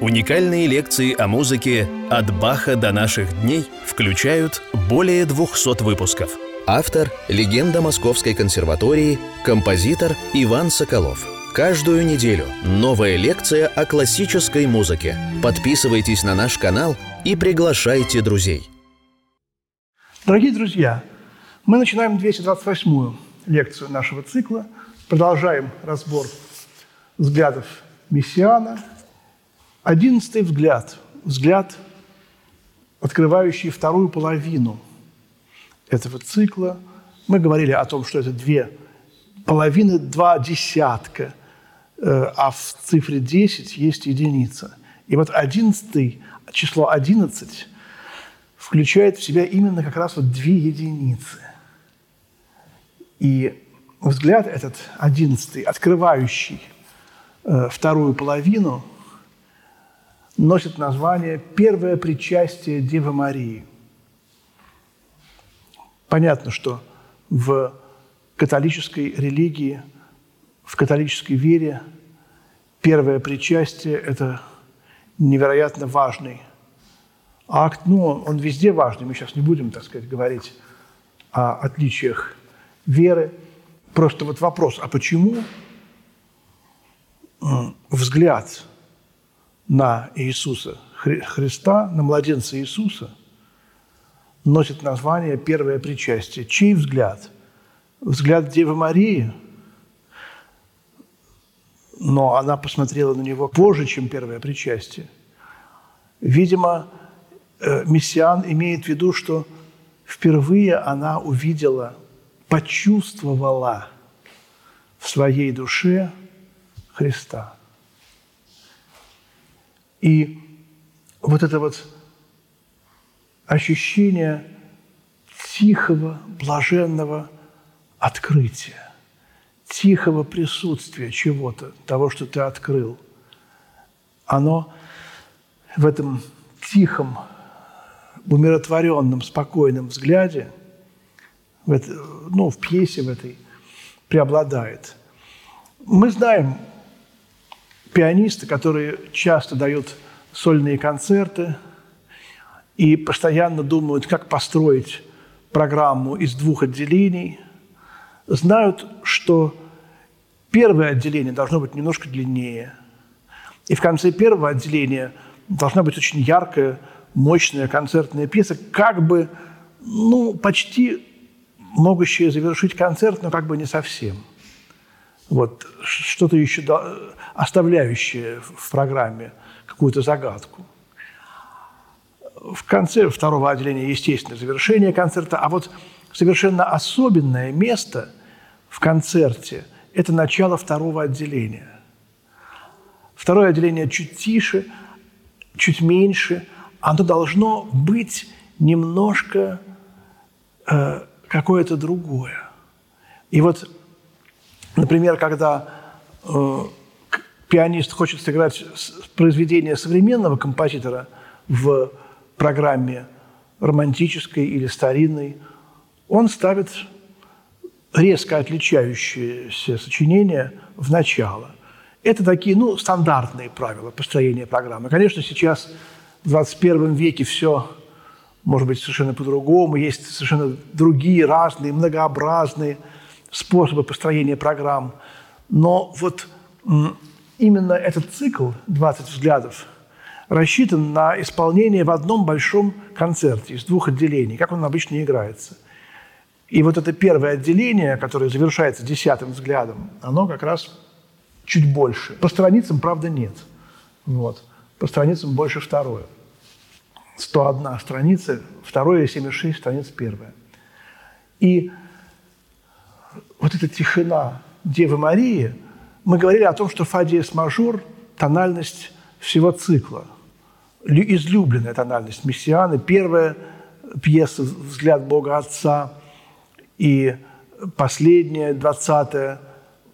Уникальные лекции о музыке «От Баха до наших дней» включают более 200 выпусков. Автор – легенда Московской консерватории, композитор Иван Соколов. Каждую неделю новая лекция о классической музыке. Подписывайтесь на наш канал и приглашайте друзей. Дорогие друзья, мы начинаем 228-ю лекцию нашего цикла, продолжаем разбор взглядов Мессиана – Одиннадцатый взгляд. Взгляд, открывающий вторую половину этого цикла. Мы говорили о том, что это две половины, два десятка, э, а в цифре 10 есть единица. И вот одиннадцатый, число 11 включает в себя именно как раз вот две единицы. И взгляд этот одиннадцатый, открывающий э, вторую половину – носит название «Первое причастие Девы Марии». Понятно, что в католической религии, в католической вере первое причастие – это невероятно важный акт. Ну, он везде важный, мы сейчас не будем, так сказать, говорить о отличиях веры. Просто вот вопрос, а почему взгляд на Иисуса Христа, на младенца Иисуса, носит название «Первое причастие». Чей взгляд? Взгляд Девы Марии, но она посмотрела на него позже, чем первое причастие. Видимо, э, Мессиан имеет в виду, что впервые она увидела, почувствовала в своей душе Христа – и вот это вот ощущение тихого, блаженного открытия, тихого присутствия чего-то, того, что ты открыл, оно в этом тихом, умиротворенном, спокойном взгляде, в это, ну, в пьесе в этой преобладает. Мы знаем пианисты, которые часто дают сольные концерты и постоянно думают, как построить программу из двух отделений, знают, что первое отделение должно быть немножко длиннее. И в конце первого отделения должна быть очень яркая, мощная концертная пьеса, как бы, ну, почти могущая завершить концерт, но как бы не совсем – вот что-то еще оставляющее в программе какую-то загадку. В конце второго отделения, естественно, завершение концерта, а вот совершенно особенное место в концерте – это начало второго отделения. Второе отделение чуть тише, чуть меньше, оно должно быть немножко э, какое-то другое. И вот Например, когда э, пианист хочет сыграть произведение современного композитора в программе романтической или старинной, он ставит резко отличающиеся сочинения в начало. Это такие, ну, стандартные правила построения программы. Конечно, сейчас в 21 веке все может быть совершенно по-другому, есть совершенно другие, разные, многообразные – способы построения программ. Но вот именно этот цикл «20 взглядов» рассчитан на исполнение в одном большом концерте из двух отделений, как он обычно играется. И вот это первое отделение, которое завершается десятым взглядом, оно как раз чуть больше. По страницам, правда, нет. Вот. По страницам больше второе. 101 страница, второе 76 страниц первая. И вот эта тишина Девы Марии, мы говорили о том, что фа диез мажор – тональность всего цикла, излюбленная тональность Мессианы, первая пьеса «Взгляд Бога Отца» и последняя, двадцатая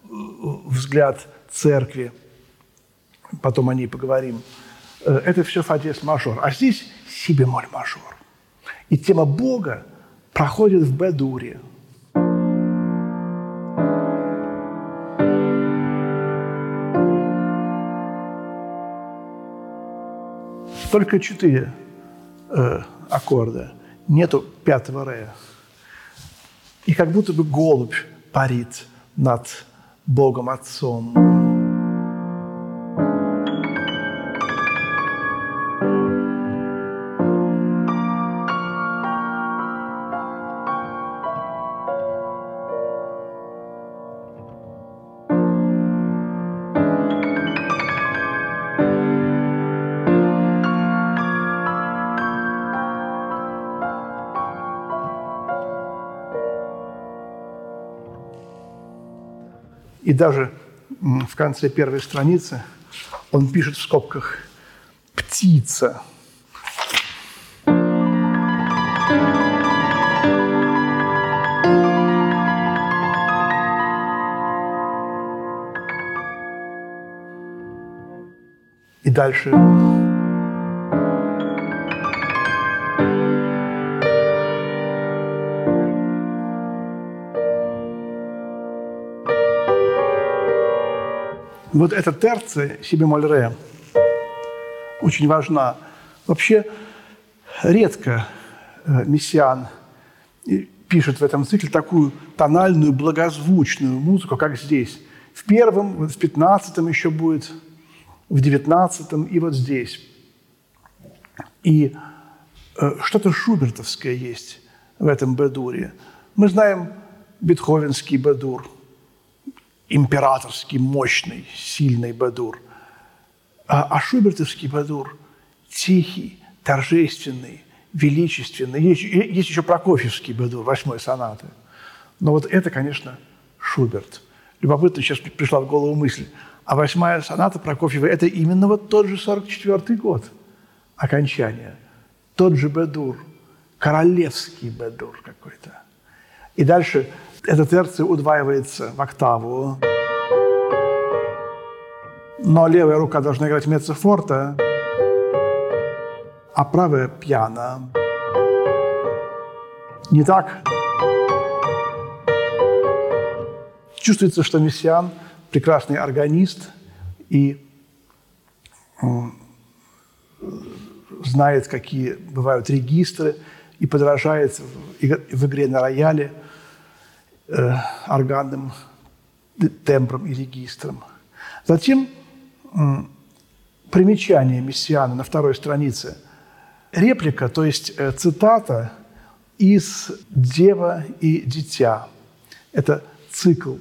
«Взгляд Церкви», потом о ней поговорим, э, это все фа диез мажор. А здесь си бемоль мажор. И тема Бога проходит в бе-дуре – только четыре э, аккорда, нету пятого ре. И как будто бы голубь парит над Богом Отцом. Даже в конце первой страницы он пишет в скобках «птица». И дальше Вот эта терция си бемоль ре очень важна. Вообще редко э, мессиан пишет в этом цикле такую тональную, благозвучную музыку, как здесь. В первом, в пятнадцатом еще будет, в девятнадцатом и вот здесь. И э, что-то шубертовское есть в этом бедуре. Мы знаем бетховенский бедур – императорский, мощный, сильный Бадур. А, а Шубертовский Бадур тихий, торжественный, величественный. Есть, есть еще Прокофьевский Бадур, восьмой сонаты. Но вот это, конечно, Шуберт. Любопытно, сейчас пришла в голову мысль. А восьмая соната Прокофьева – это именно вот тот же 44-й год окончания. Тот же Бедур, королевский Бедур какой-то. И дальше эта терция удваивается в октаву. Но левая рука должна играть меццо форте, а правая пьяно. Не так? Чувствуется, что Мессиан – прекрасный органист и знает, какие бывают регистры, и подражает в игре на рояле – э, органным тембром и регистром. Затем примечание Мессиана на второй странице. Реплика, то есть э, цитата из «Дева и дитя». Это цикл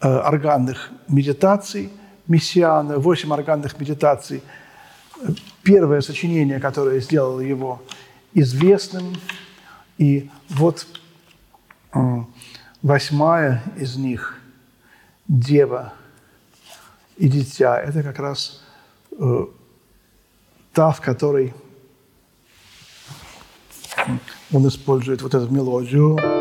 э, органных медитаций Мессиана, восемь органных медитаций. Первое сочинение, которое сделало его известным. И вот Восьмая из них – дева и дитя. Это как раз э, та, в которой он использует вот эту мелодию.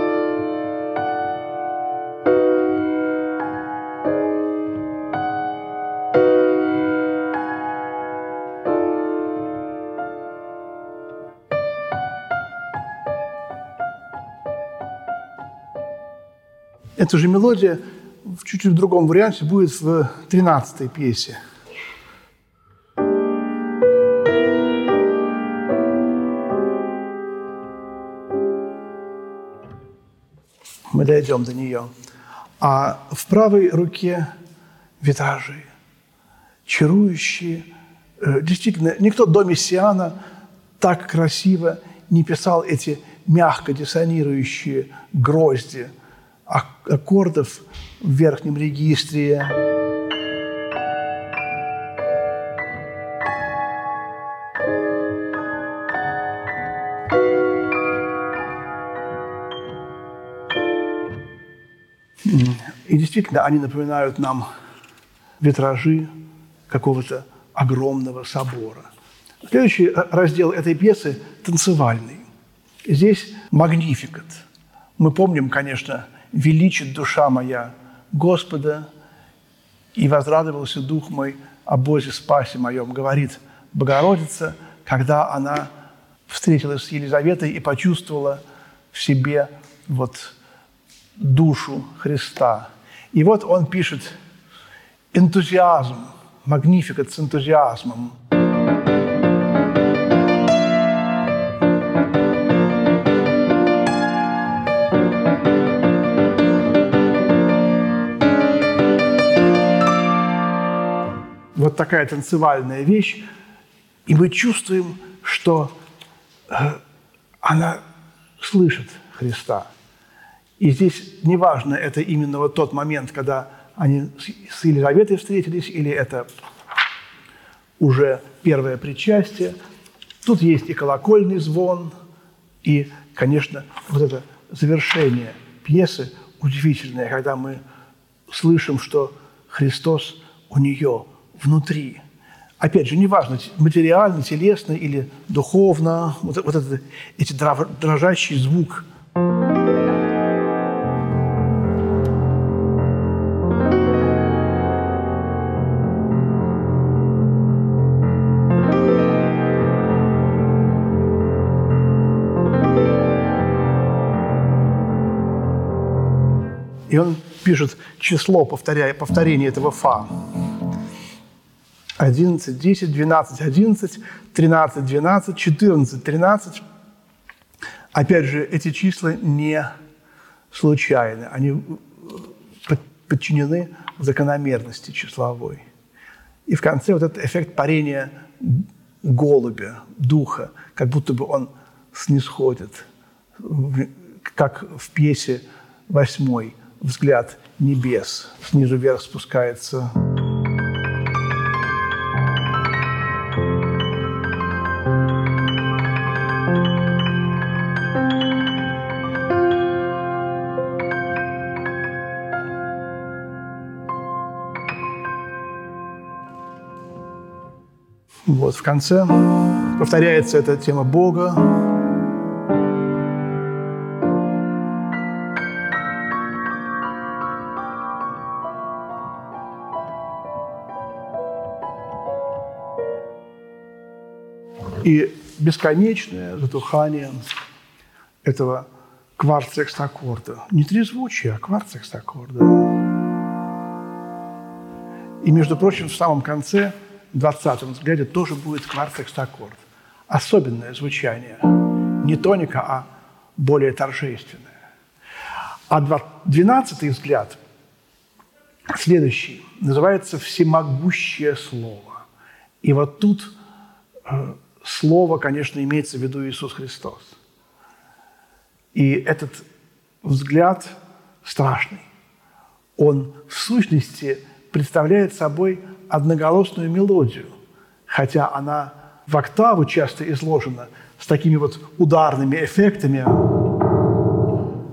Эта же мелодия в чуть-чуть другом варианте будет в 13-й пьесе. Мы дойдем до нее. А в правой руке витражи, чарующие. Э, действительно, никто до Мессиана так красиво не писал эти мягко диссонирующие грозди – аккордов в верхнем регистре. И действительно, они напоминают нам витражи какого-то огромного собора. Следующий раздел этой пьесы – танцевальный. Здесь магнификат. Мы помним, конечно, величит душа моя. Господа, и возрадовался дух мой о Бозе спасе моем, говорит Богородица, когда она встретилась с Елизаветой и почувствовала в себе вот душу Христа. И вот он пишет энтузиазм, магнификат с энтузиазмом – такая танцевальная вещь, и мы чувствуем, что э, она слышит Христа. И здесь неважно, это именно вот тот момент, когда они с Елизаветой встретились, или это уже первое причастие. Тут есть и колокольный звон, и, конечно, вот это завершение пьесы удивительное, когда мы слышим, что Христос у нее внутри. Опять же, неважно, материально, телесно или духовно, вот, вот этот, эти дрожащий звук – И он пишет число повторяя, повторения этого фа. 11, 10, 12, 11, 13, 12, 14, 13. Опять же, эти числа не случайны. Они подчинены закономерности числовой. И в конце вот этот эффект парения голубя, духа, как будто бы он снисходит, как в пьесе восьмой – взгляд небес снизу вверх спускается. Конце повторяется эта тема Бога, И бесконечное затухание этого кварт-секстаккорда. Не трезвучие, а кварт-секстаккорда. И, между прочим, в самом конце, 20-м взгляде, тоже будет кварт-секстаккорд. Особенное звучание. Не тоника, а более торжественное. А 12-й взгляд, следующий, называется «Всемогущее слово». И вот тут э, Слово, конечно, имеется в виду Иисус Христос. И этот взгляд страшный. Он в сущности представляет собой одноголосную мелодию, хотя она в октаву часто изложена с такими вот ударными эффектами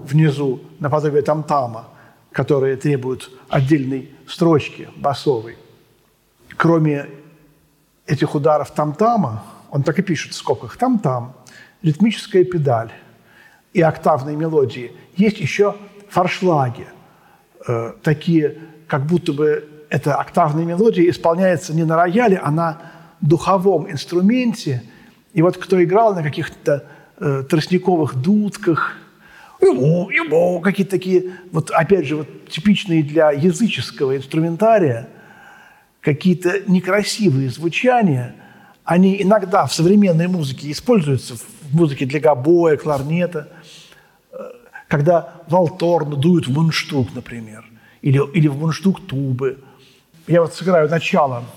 внизу, наподобие там-тама, которые требуют отдельной строчки басовой. Кроме этих ударов там-тама, он так и пишет в скобках, там-там, ритмическая педаль и октавные мелодии. Есть еще форшлаги, э, такие, как будто бы эта октавная мелодия исполняется не на рояле, а на духовом инструменте. И вот кто играл на каких-то э, тростниковых дудках, какие-то такие, вот опять же, вот типичные для языческого инструментария, какие-то некрасивые звучания – они иногда в современной музыке используются, в музыке для гобоя, кларнета, э, когда валторн дуют в мундштук, например, или, или в мундштук тубы. Я вот сыграю начало –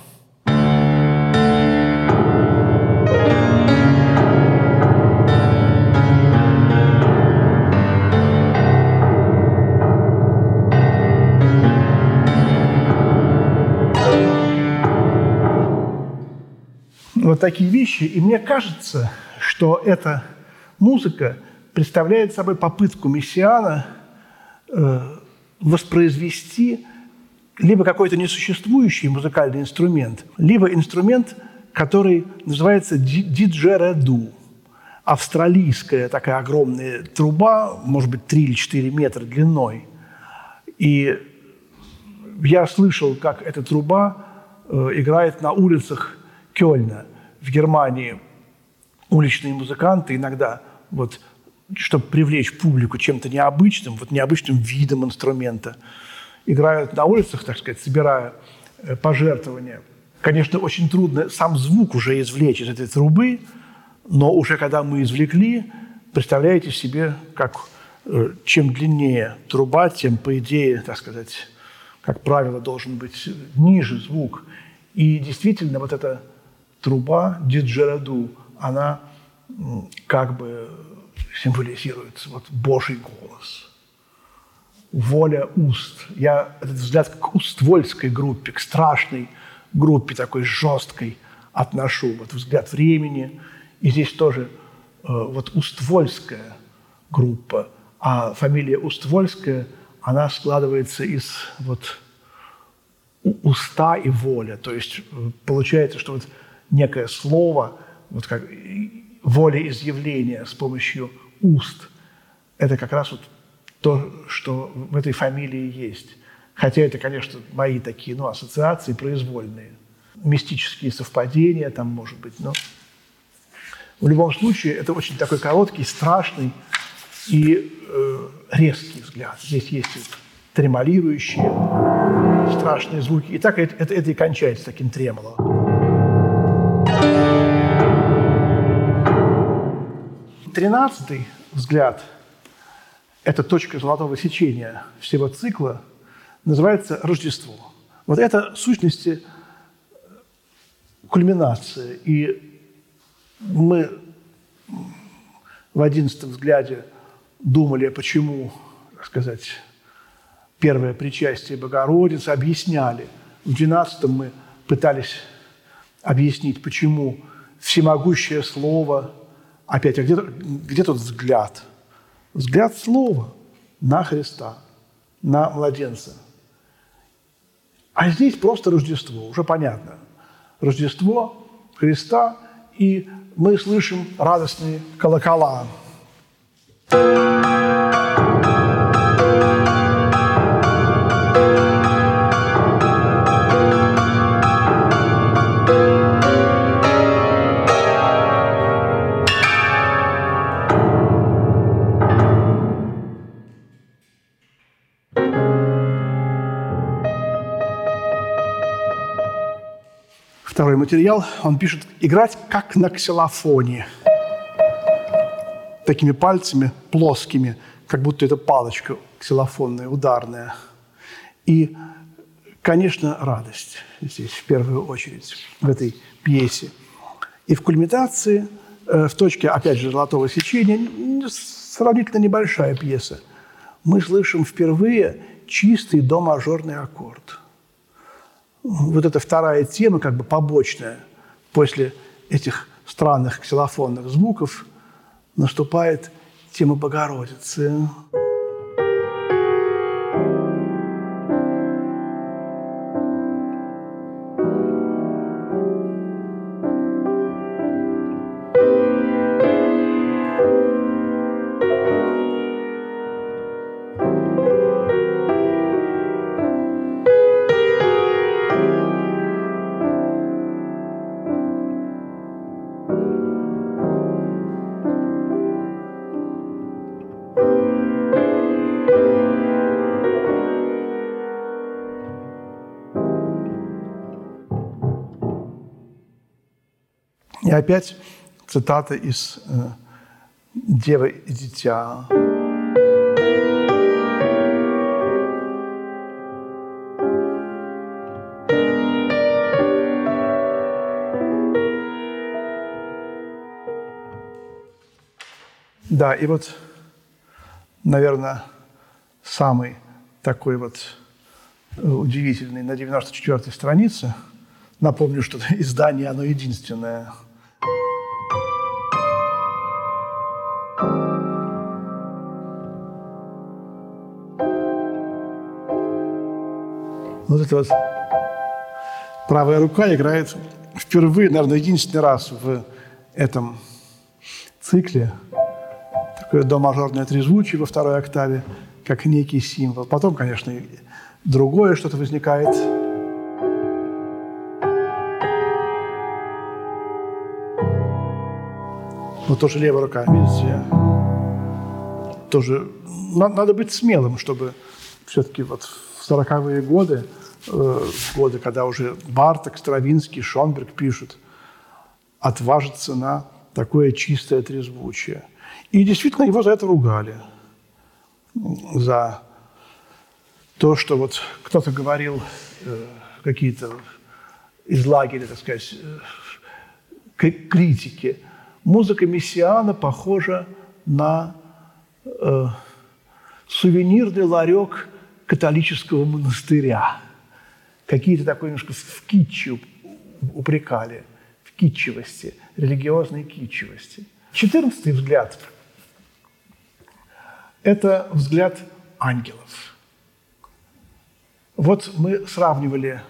вот такие вещи. И мне кажется, что эта музыка представляет собой попытку мессиана э, воспроизвести либо какой-то несуществующий музыкальный инструмент, либо инструмент, который называется диджереду. Австралийская такая огромная труба, может быть, 3 или 4 метра длиной. И я слышал, как эта труба э, играет на улицах Кёльна – в Германии уличные музыканты иногда, вот, чтобы привлечь публику чем-то необычным, вот необычным видом инструмента, играют на улицах, так сказать, собирая э, пожертвования. Конечно, очень трудно сам звук уже извлечь из этой трубы, но уже когда мы извлекли, представляете себе, как э, чем длиннее труба, тем, по идее, так сказать, как правило, должен быть ниже звук. И действительно, вот эта труба диджераду, она как бы символизирует вот Божий голос, воля уст. Я этот взгляд к уствольской группе, к страшной группе такой жесткой отношу. Вот взгляд времени. И здесь тоже э, вот уствольская группа. А фамилия Уствольская, она складывается из вот уста и воля. То есть э, получается, что вот некое слово, вот как волеизъявление с помощью уст, это как раз вот то, что в этой фамилии есть. Хотя это, конечно, мои такие ну, ассоциации произвольные. Мистические совпадения там, может быть. Но в любом случае, это очень такой короткий, страшный и э, резкий взгляд. Здесь есть тремолирующие, страшные звуки. И так это, это, это и кончается таким тремолом. Тринадцатый взгляд – это точка золотого сечения всего цикла, называется Рождество. Вот это, в сущности, кульминация. И мы в одиннадцатом взгляде думали, почему, так сказать, первое причастие Богородицы, объясняли. В двенадцатом мы пытались объяснить, почему всемогущее Слово, опять, а где, где тут взгляд? Взгляд Слова на Христа, на младенца. А здесь просто Рождество, уже понятно. Рождество Христа, и мы слышим радостные колокола. Второй материал, он пишет «играть как на ксилофоне». Такими пальцами плоскими, как будто это палочка ксилофонная, ударная. И, конечно, радость здесь в первую очередь в этой пьесе. И в кульминации, э, в точке, опять же, золотого сечения, сравнительно небольшая пьеса, мы слышим впервые чистый до-мажорный аккорд – вот эта вторая тема, как бы побочная, после этих странных ксилофонных звуков наступает тема Богородицы. И опять цитата из э, «Девы и дитя». Да, и вот, наверное, самый такой вот э, удивительный на 94-й странице. Напомню, что издание, оно единственное – Вот эта вот правая рука играет впервые, наверное, единственный раз в этом цикле такое до-мажорное трезвучие во второй октаве, как некий символ. Потом, конечно, другое что-то возникает. Вот тоже левая рука, видите? Тоже надо быть смелым, чтобы все-таки вот в 40-е годы Э, годы, когда уже Барток, Стравинский, Шонберг пишут, отважиться на такое чистое трезвучие. И действительно его за это ругали. За то, что вот кто-то говорил э, какие-то из лагеря, так сказать, э, критики. Музыка Мессиана похожа на э, сувенирный ларек католического монастыря. Какие-то такой немножко в китче упрекали, в китчевости, религиозной китчевости. Четырнадцатый взгляд – это взгляд ангелов. Вот мы сравнивали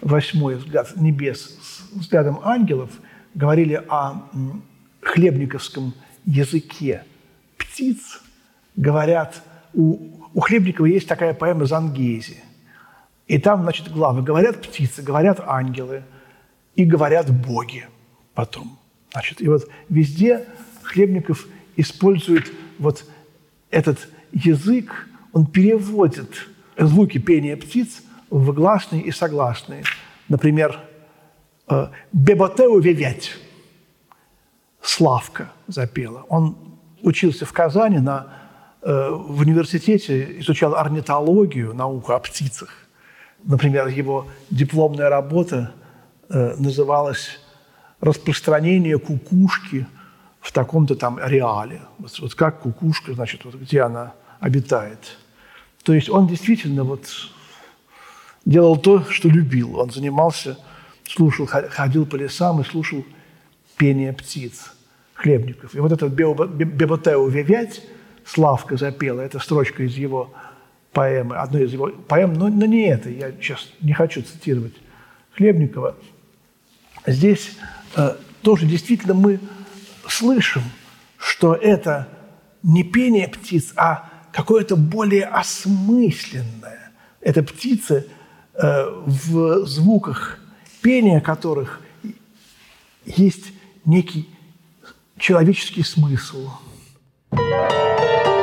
восьмой взгляд небес с взглядом ангелов, говорили о хлебниковском языке птиц, говорят, у, у Хлебникова есть такая поэма «Зангези». И там, значит, главы говорят птицы, говорят ангелы и говорят боги потом. Значит, и вот везде Хлебников использует вот этот язык, он переводит звуки пения птиц в гласные и согласные. Например, э, «Беботеу вевять» Славка запела. Он учился в Казани на, в университете, изучал орнитологию, науку о птицах. Например, его дипломная работа э, называлась «Распространение кукушки в таком-то там ареале». Вот, вот как кукушка, значит, вот где она обитает. То есть он действительно вот делал то, что любил. Он занимался, слушал, ходил по лесам и слушал пение птиц, хлебников. И вот этот «Беботеу вевять» Славка запела, это строчка из его поэмы, одной из его поэм, но, но не это, я сейчас не хочу цитировать Хлебникова. Здесь э, тоже действительно мы слышим, что это не пение птиц, а какое-то более осмысленное. Это птицы, э, в звуках пения которых есть некий человеческий смысл. Thank you.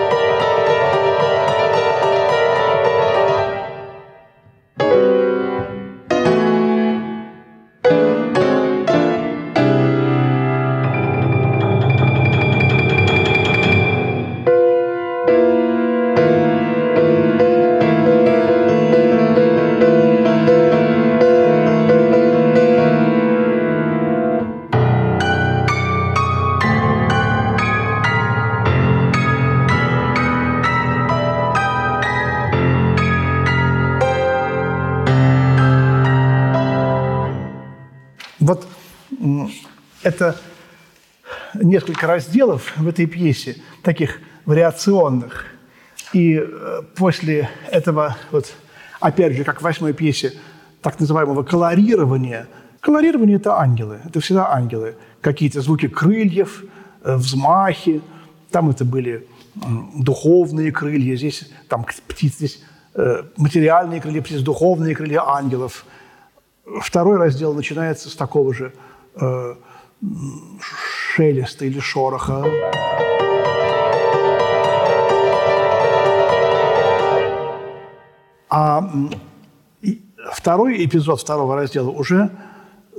Несколько разделов в этой пьесе, таких вариационных. И э, после этого, вот, опять же, как в восьмой пьесе, так называемого колорирования. Колорирование – это ангелы, это всегда ангелы. Какие-то звуки крыльев, э, взмахи. Там это были духовные крылья, здесь там птиц, здесь э, материальные крылья птиц, духовные крылья ангелов. Второй раздел начинается с такого же шелеста или шороха. А второй эпизод второго раздела уже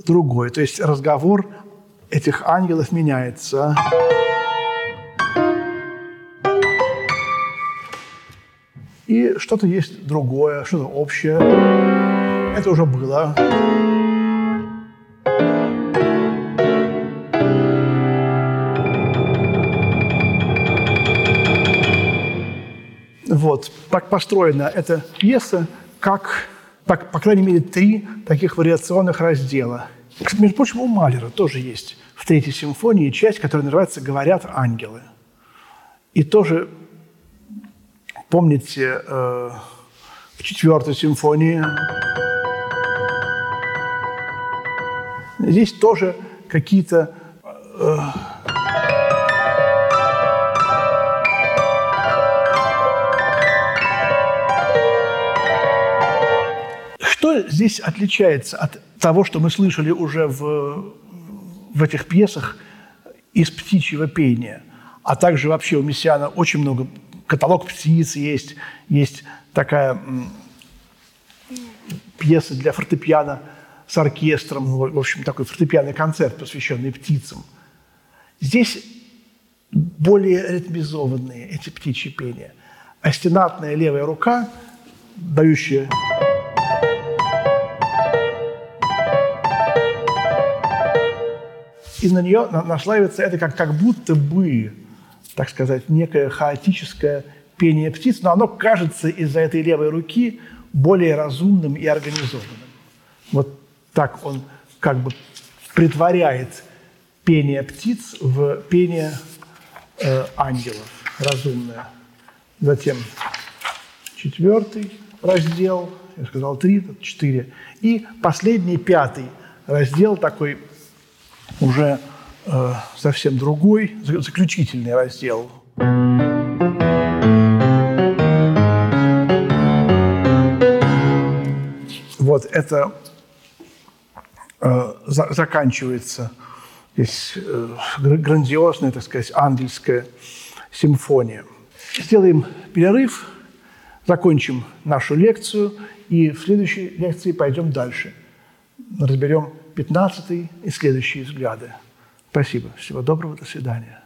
другой. То есть разговор этих ангелов меняется. И что-то есть другое, что-то общее. Это уже было. Вот. Так построена эта пьеса, как, так, по крайней мере, три таких вариационных раздела. Между прочим, у Малера тоже есть в третьей симфонии часть, которая называется «Говорят ангелы». И тоже, помните, э, в четвертой симфонии здесь тоже какие-то э, Что здесь отличается от того, что мы слышали уже в, в этих пьесах из птичьего пения? А также вообще у Мессиана очень много, каталог птиц есть, есть такая пьеса для фортепиано с оркестром, в общем, такой фортепианный концерт, посвященный птицам. Здесь более ритмизованные эти птичьи пения. Астенатная левая рука, дающая и на нее наслаивается это как, как будто бы, так сказать, некое хаотическое пение птиц, но оно кажется из-за этой левой руки более разумным и организованным. Вот так он как бы притворяет пение птиц в пение э, ангелов, разумное. Затем четвертый раздел, я сказал три, четыре. И последний, пятый раздел такой уже э, совсем другой, заключительный раздел. Вот это э, за, заканчивается здесь э, грандиозная, так сказать, ангельская симфония. Сделаем перерыв, закончим нашу лекцию и в следующей лекции пойдем дальше. Разберем 15 и следующие взгляды. Спасибо. Всего доброго. До свидания.